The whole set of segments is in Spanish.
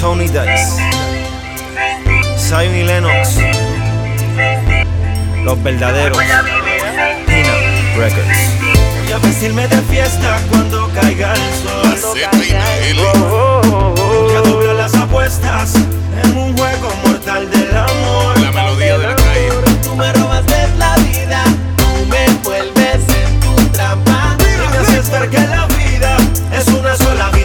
Tony Dice, Zion y Lennox, Los Verdaderos, Pina Records. Voy a vestirme de fiesta cuando caiga el sol. Oh, oh, oh, ya dobló las apuestas en un juego mortal del amor. La melodía de la calle. Tú me robaste la vida, tú me envuelves en tu trampa. Y me haces ver que la vida es una sola vida.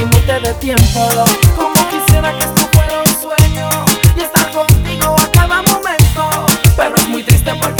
límite de tiempo. Como quisiera que esto fuera un sueño y estar contigo a cada momento. Pero es muy triste porque.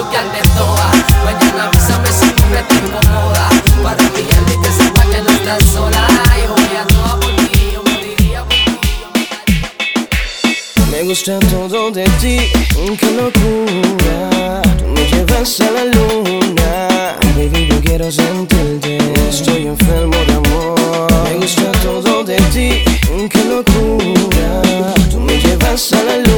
de me Me gusta todo de ti, qué locura. Tú me llevas a la luna. Baby, yo quiero sentirte. Estoy enfermo de amor. Me gusta todo de ti, qué locura. Tú me llevas a la luna.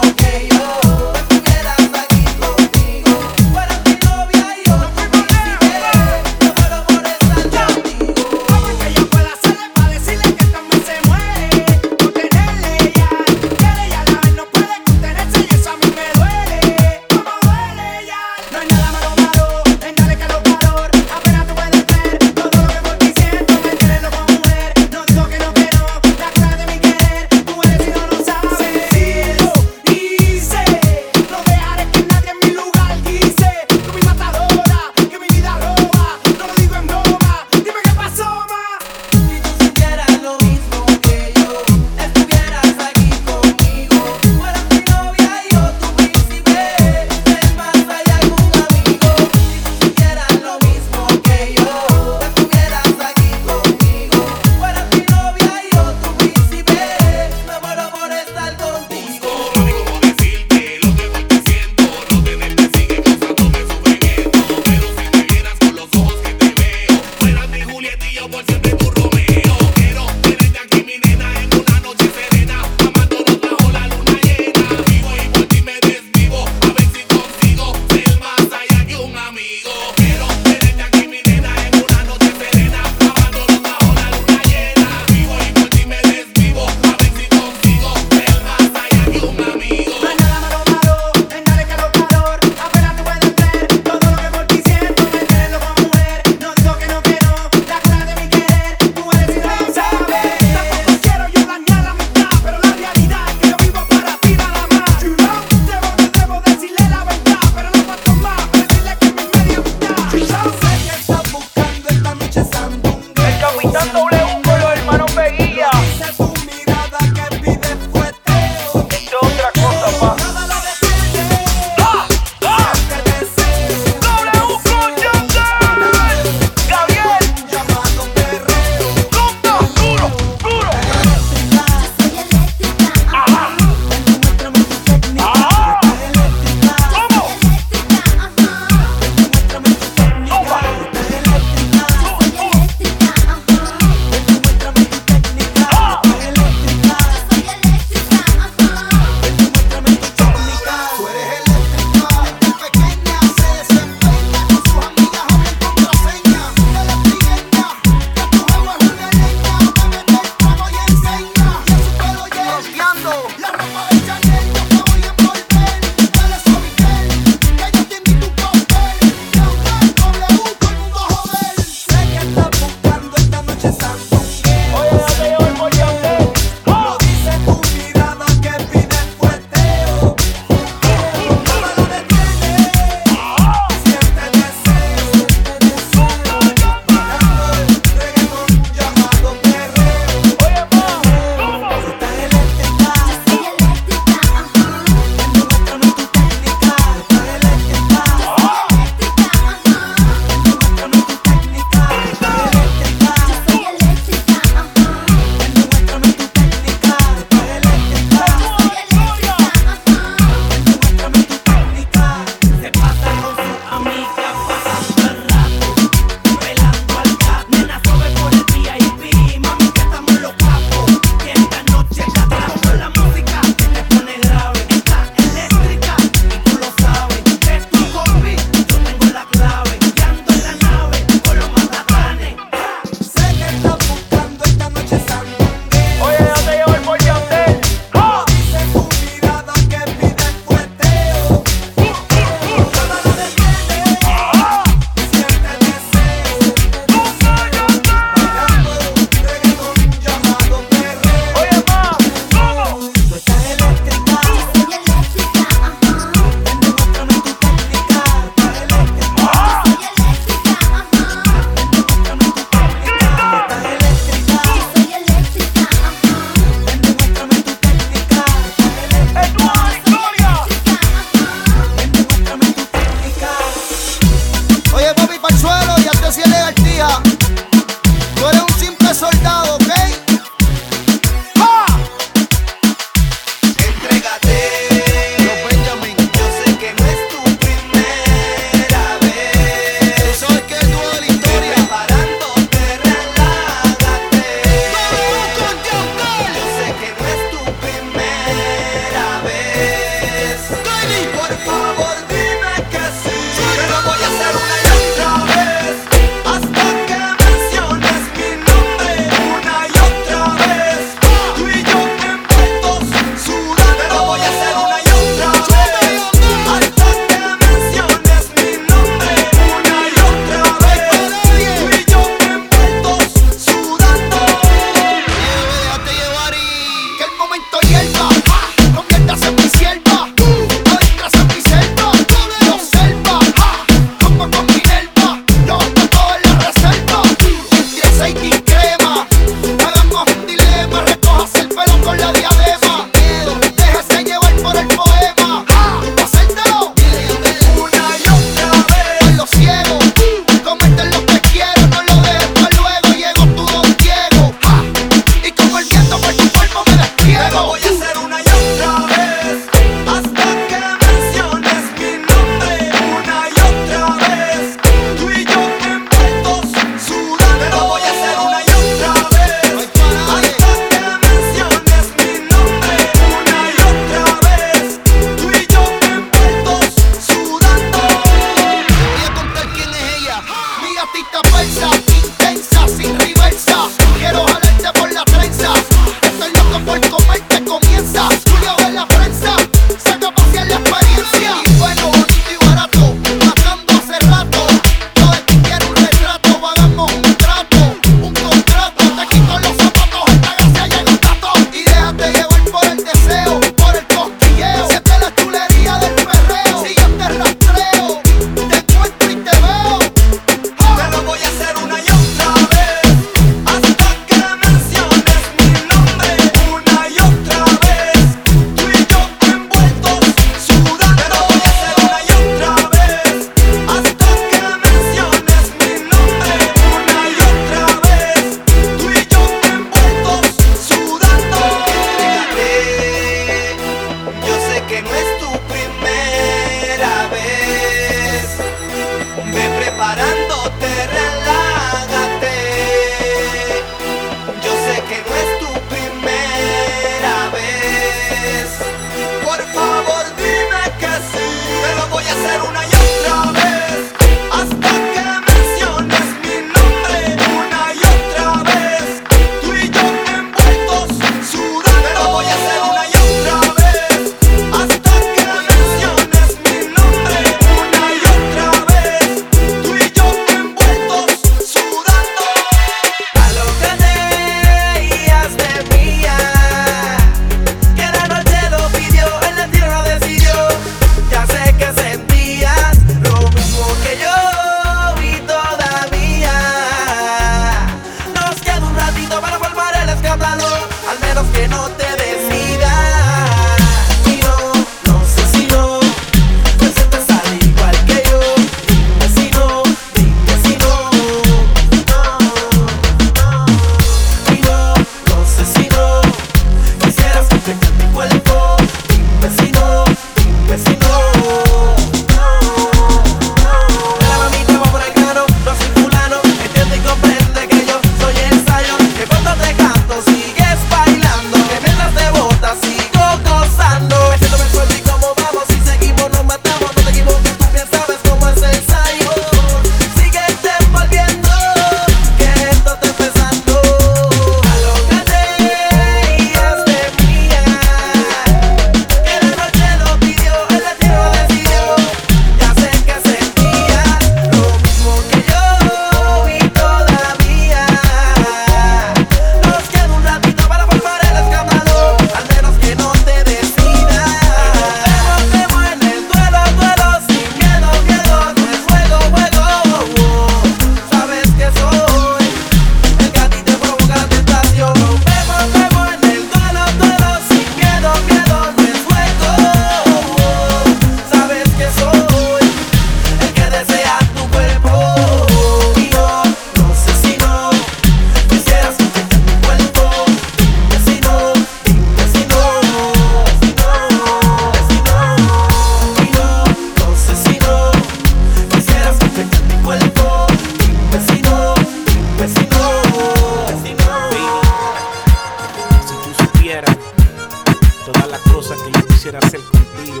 yo quisiera hacer contigo.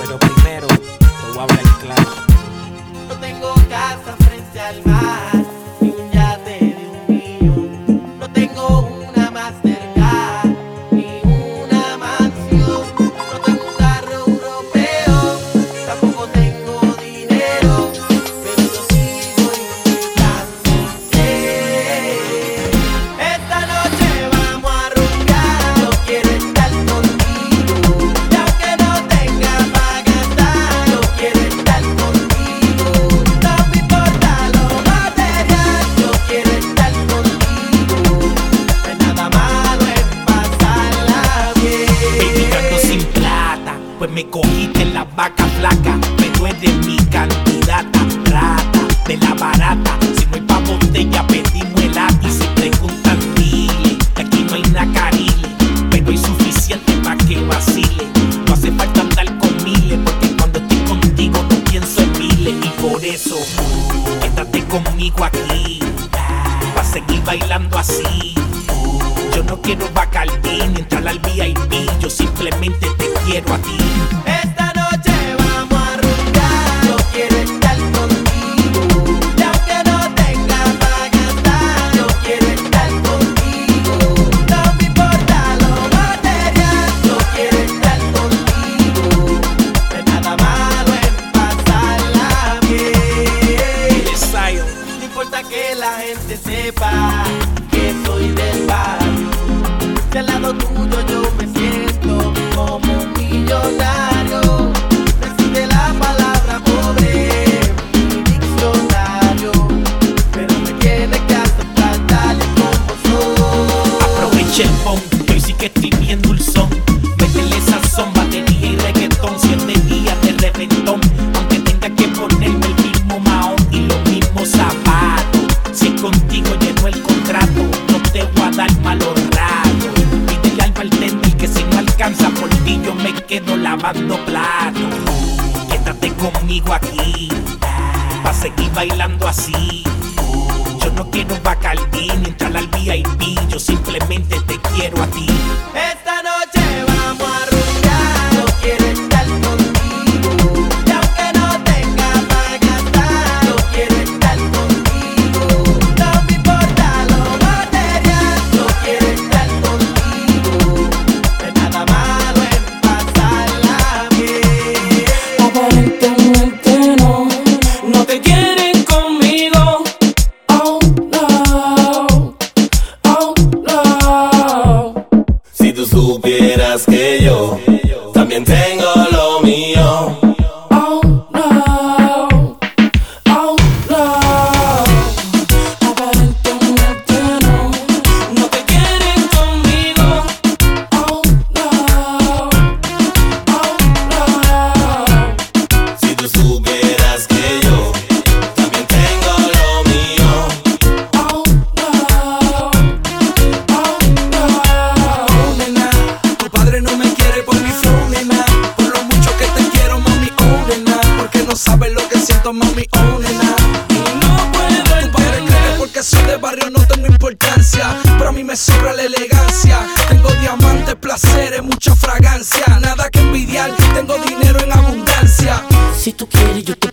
Pero primero te voy a hablar claro. No tengo casa frente al mar.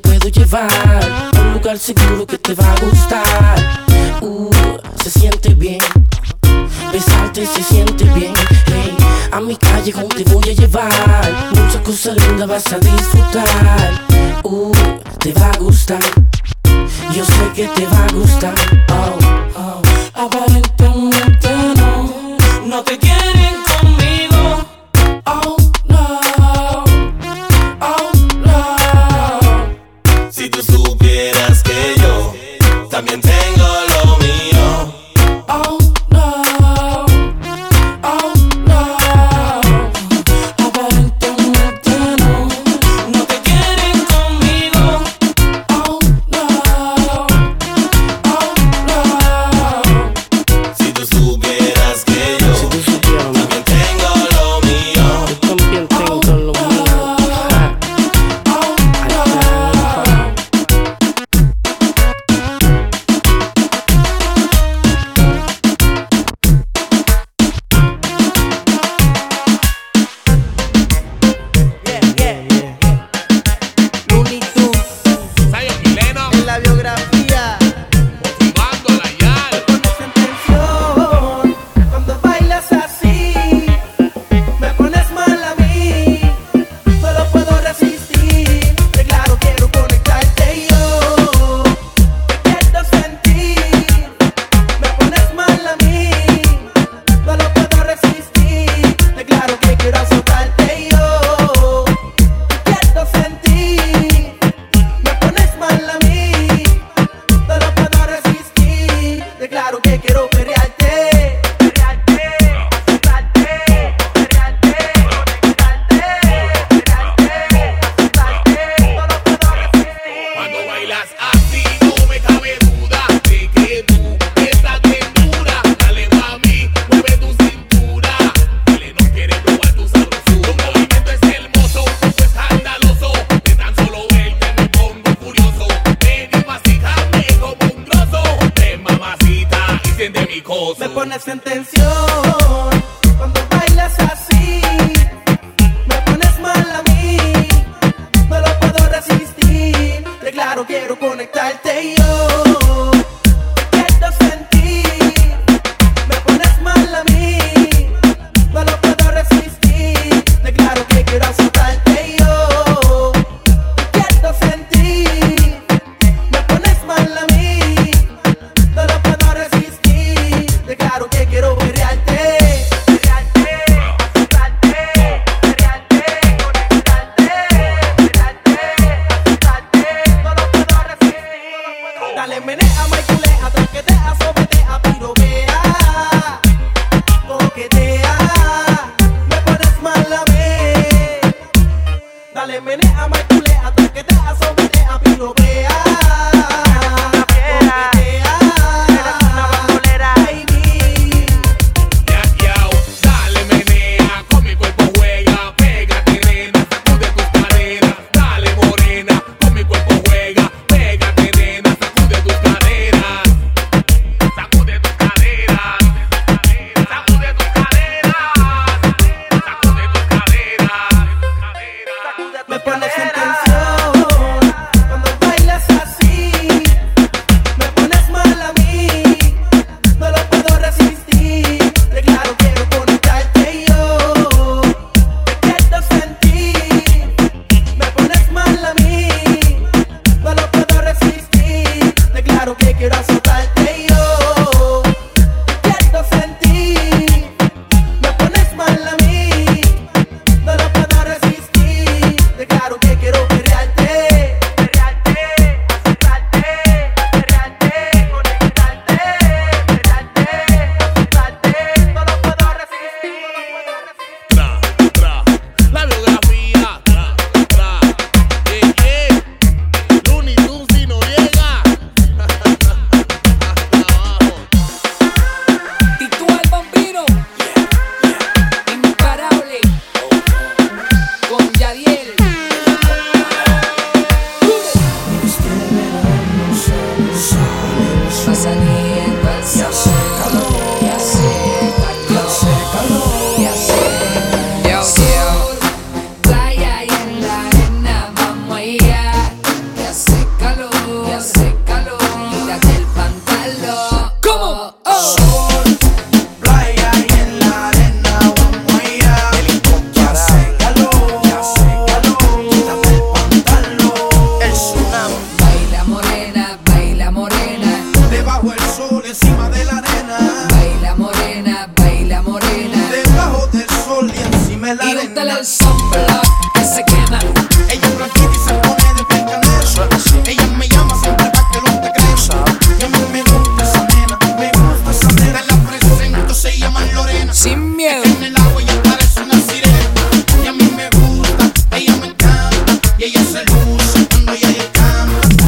puedo llevar a un lugar seguro que te va a gustar. Uh, se siente bien, besarte se siente bien. Hey, a mi calle con voy a llevar, muchas cosas lindas vas a disfrutar. Uh, te va a gustar, yo sé que te va a gustar. Oh. Cuando ella canta.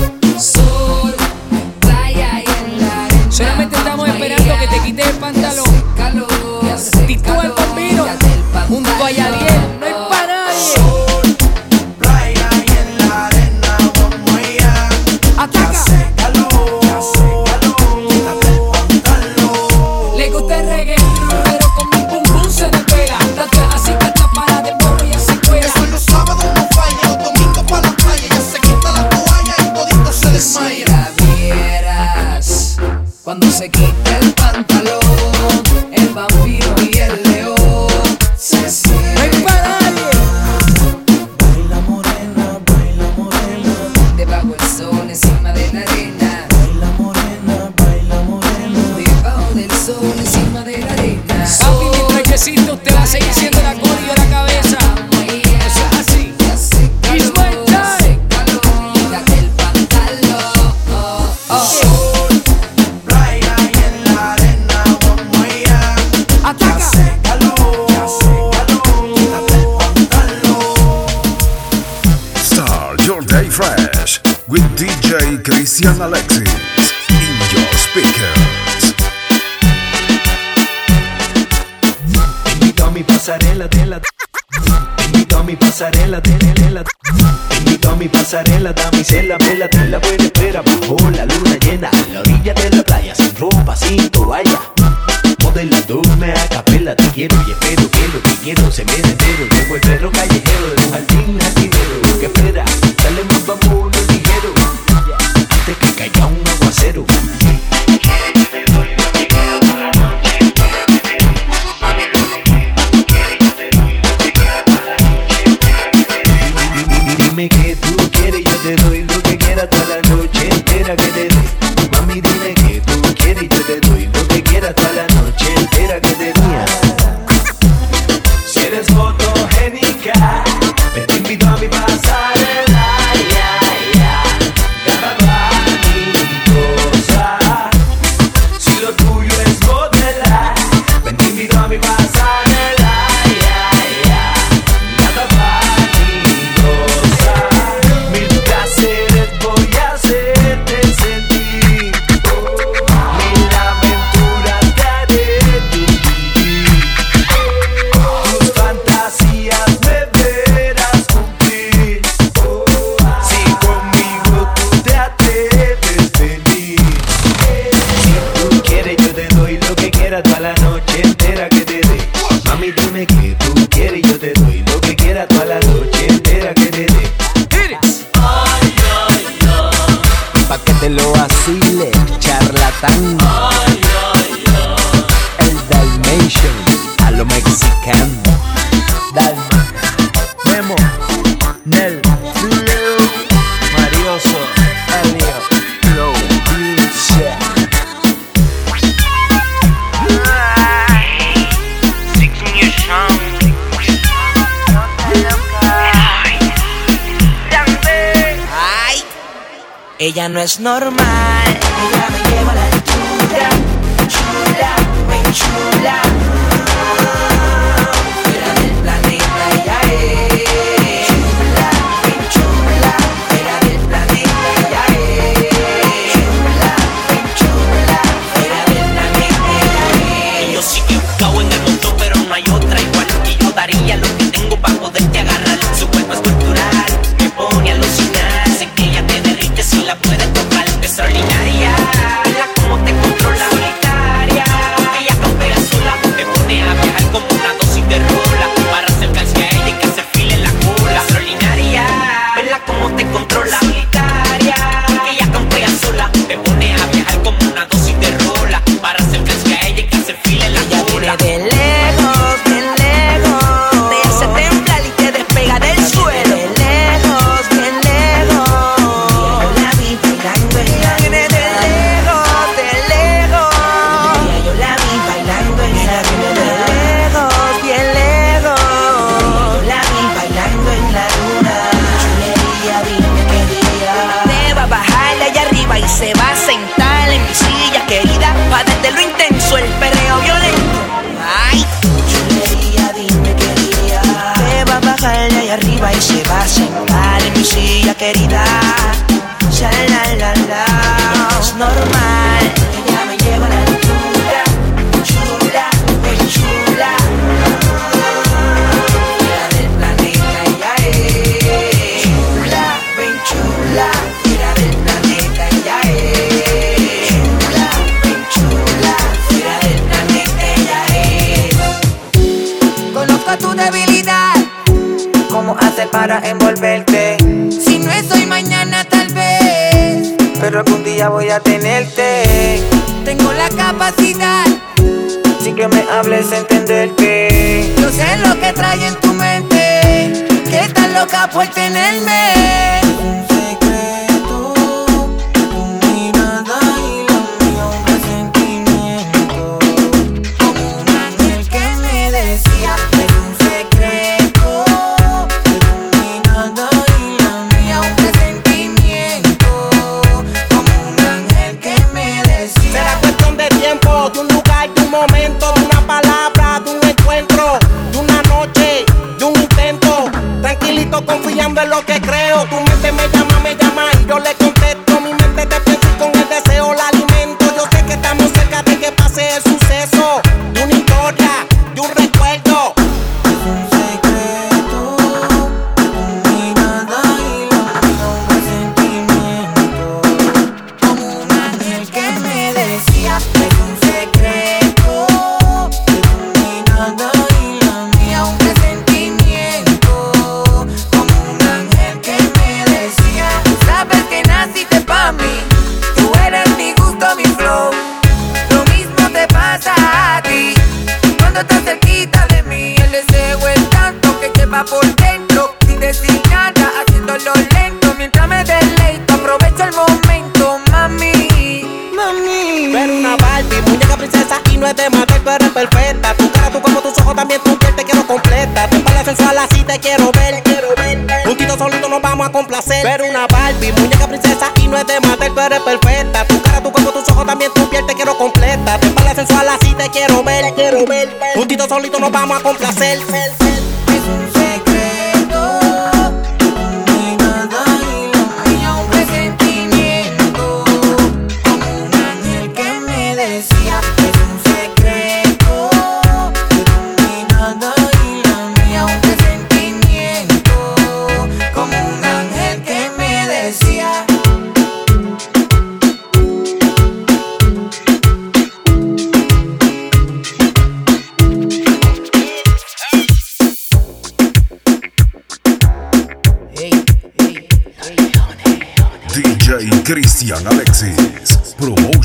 Normal.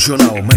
Promotional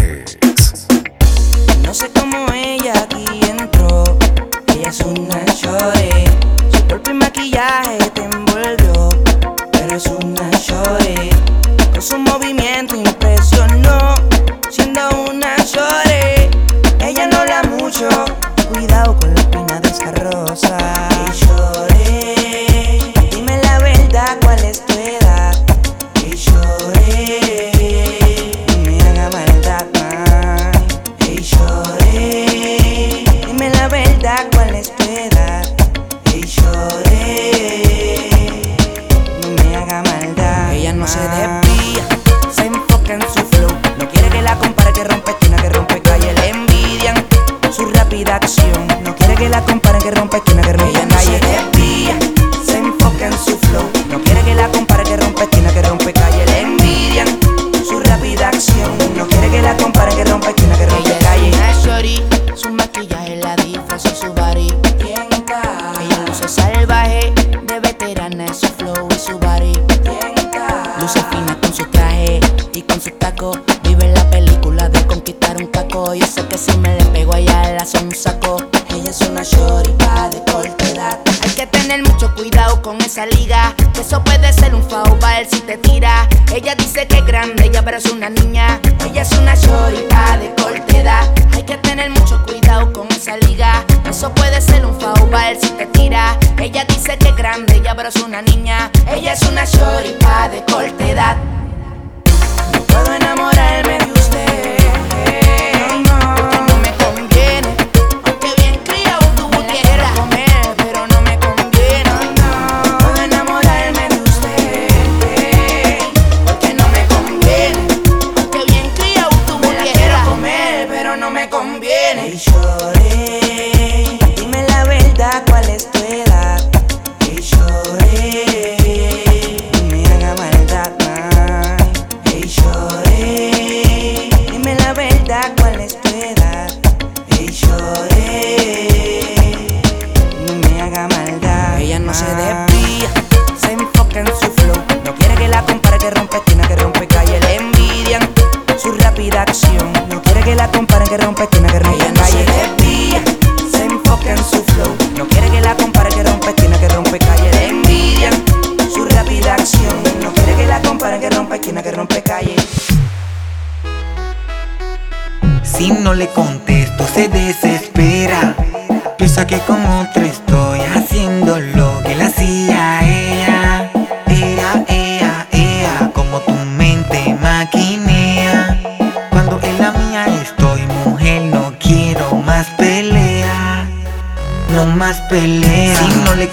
Ella es una chorica de cortera. Hay que tener mucho cuidado con esa liga. Eso puede ser un faubal si te tira. Ella dice que es grande, ella pero es una niña. Ella es una chorica de corta. No puedo enamorarme no le contesto se desespera. Piensa que con otro estoy haciendo lo que la hacía ella. Era, ella, ella, como tu mente maquinea. Cuando en la mía estoy, mujer, no quiero más pelea. No más pelea. No le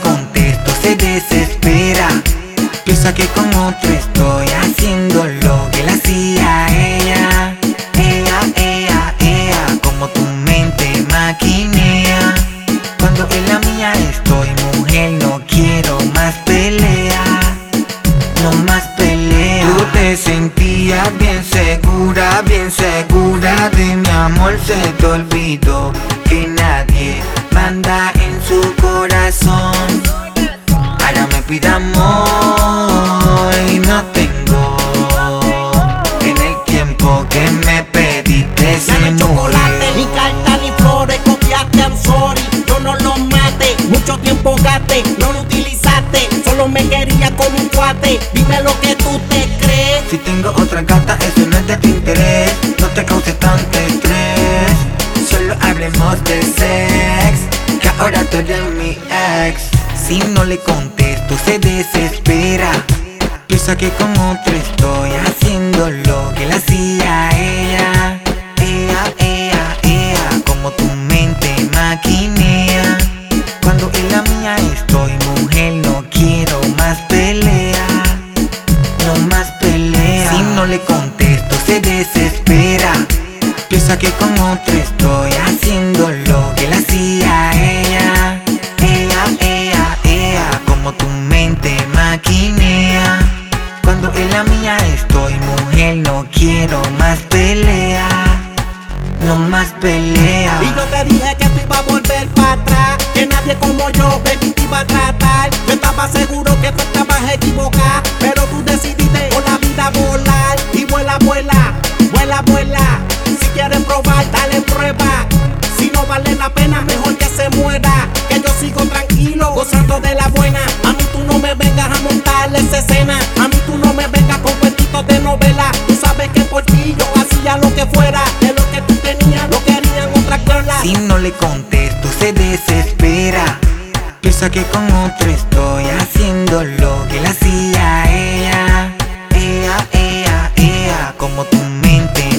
te olvidó que nadie manda en su corazón. Ahora me pida amor y no tengo. En el tiempo que me pediste se no chocolate, ni carta ni flores, copiaste, I'm sorry. Yo no lo mate, mucho tiempo gaste, no lo utilizaste. Solo me quería con un cuate, dime lo que tú te crees. Si tengo otra gata, eso no es de tu interés. No te causes tanto hablemos de sex, que ahora tú eres mi ex. Si no le contesto se desespera, piensa que con otro estoy así. se desespera. Piensa que con otro estoy haciendo lo que la hacía ella. Ella, ella, ella, como tu mente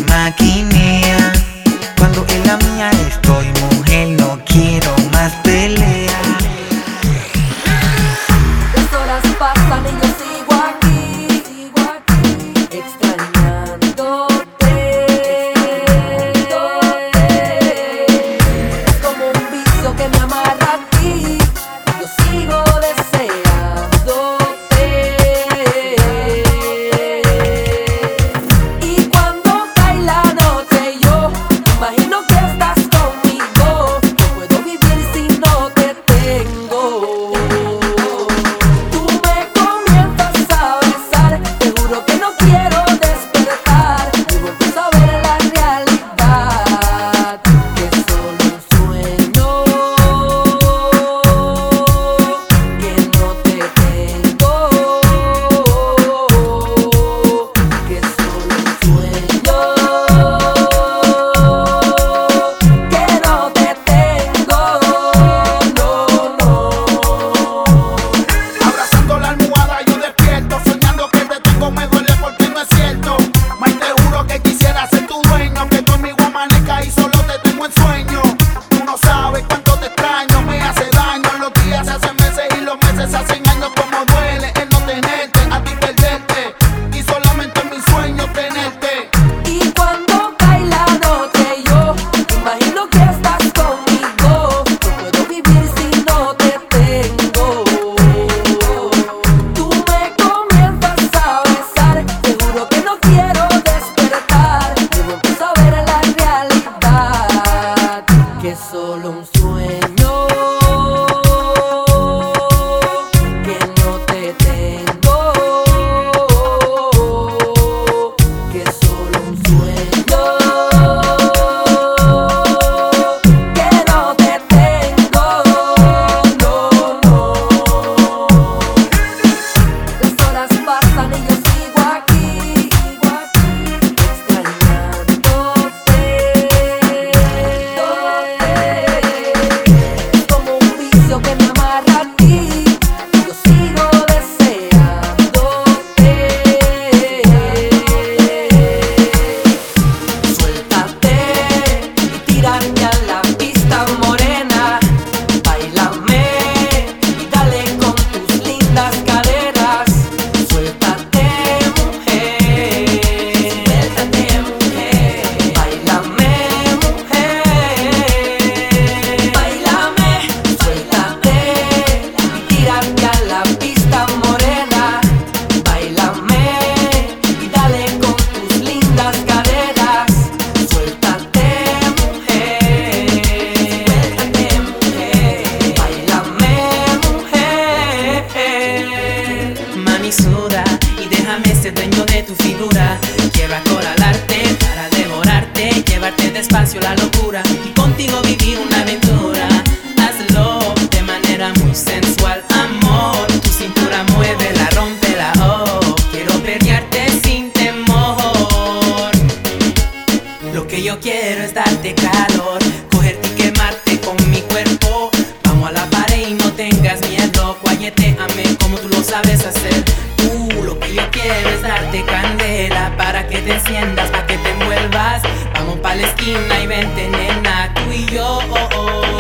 tú lo sabes hacer. Tú lo que yo quiero es darte candela para que te enciendas, para que te envuelvas. Vamos pa' la esquina y vente, nena, tú y yo.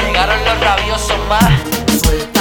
Llegaron los rabiosos más. Suelta.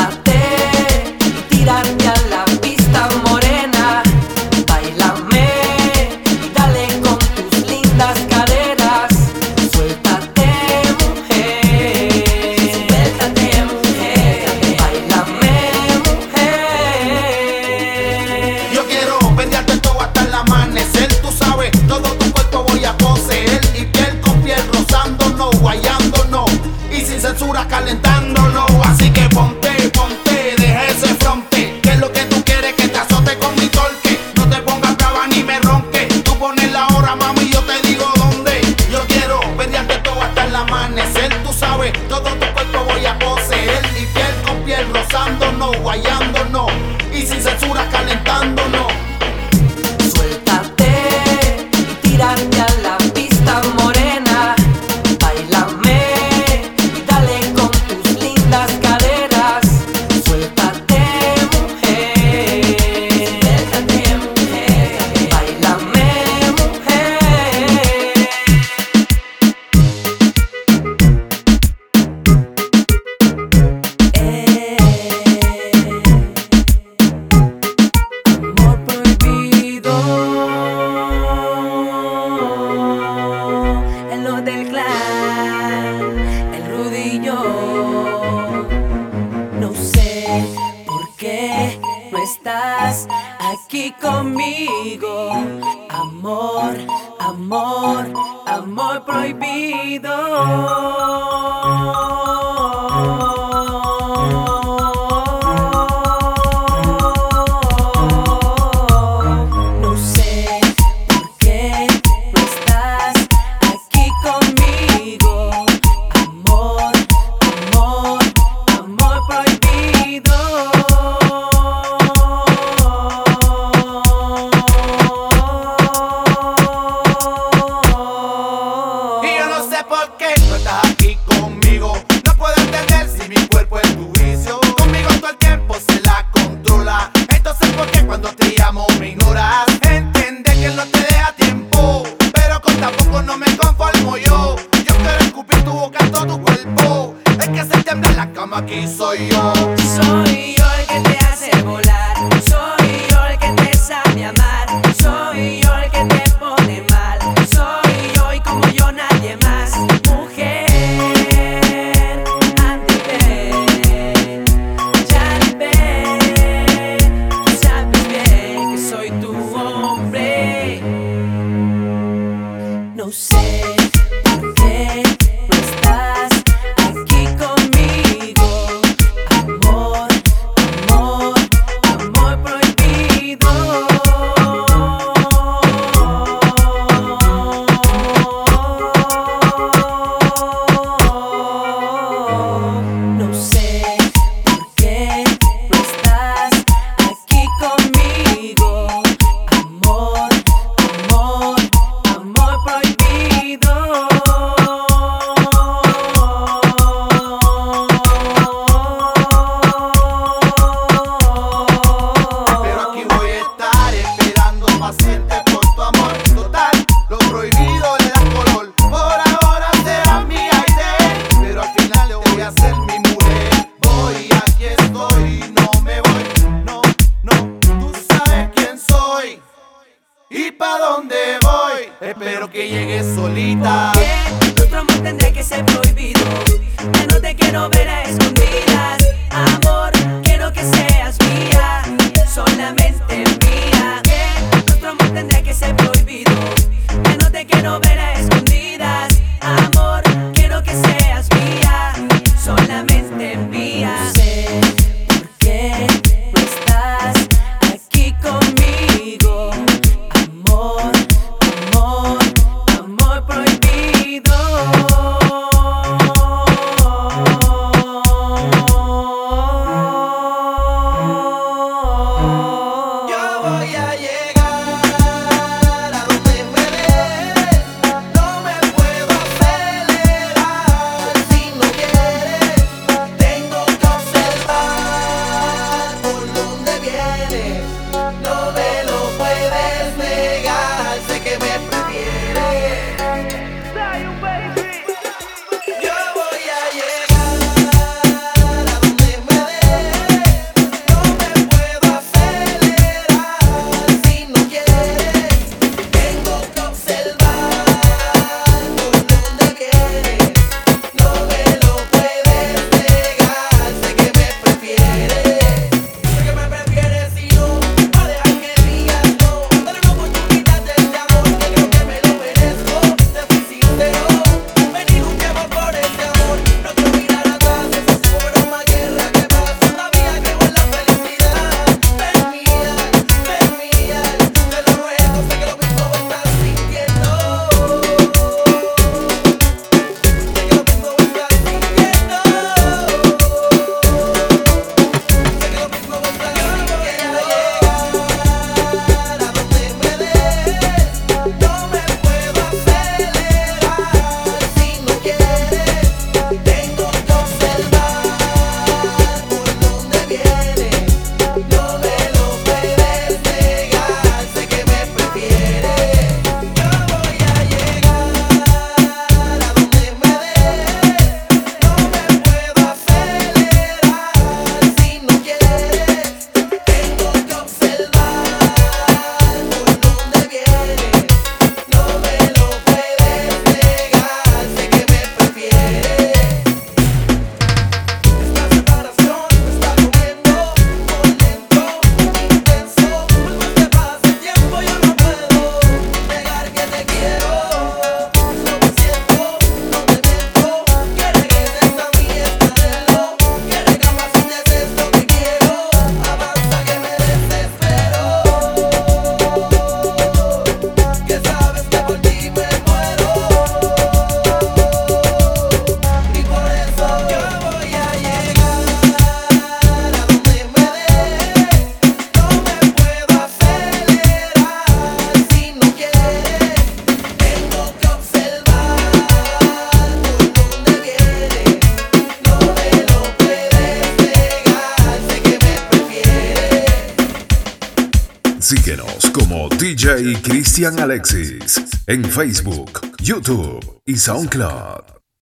En Facebook, YouTube y SoundCloud.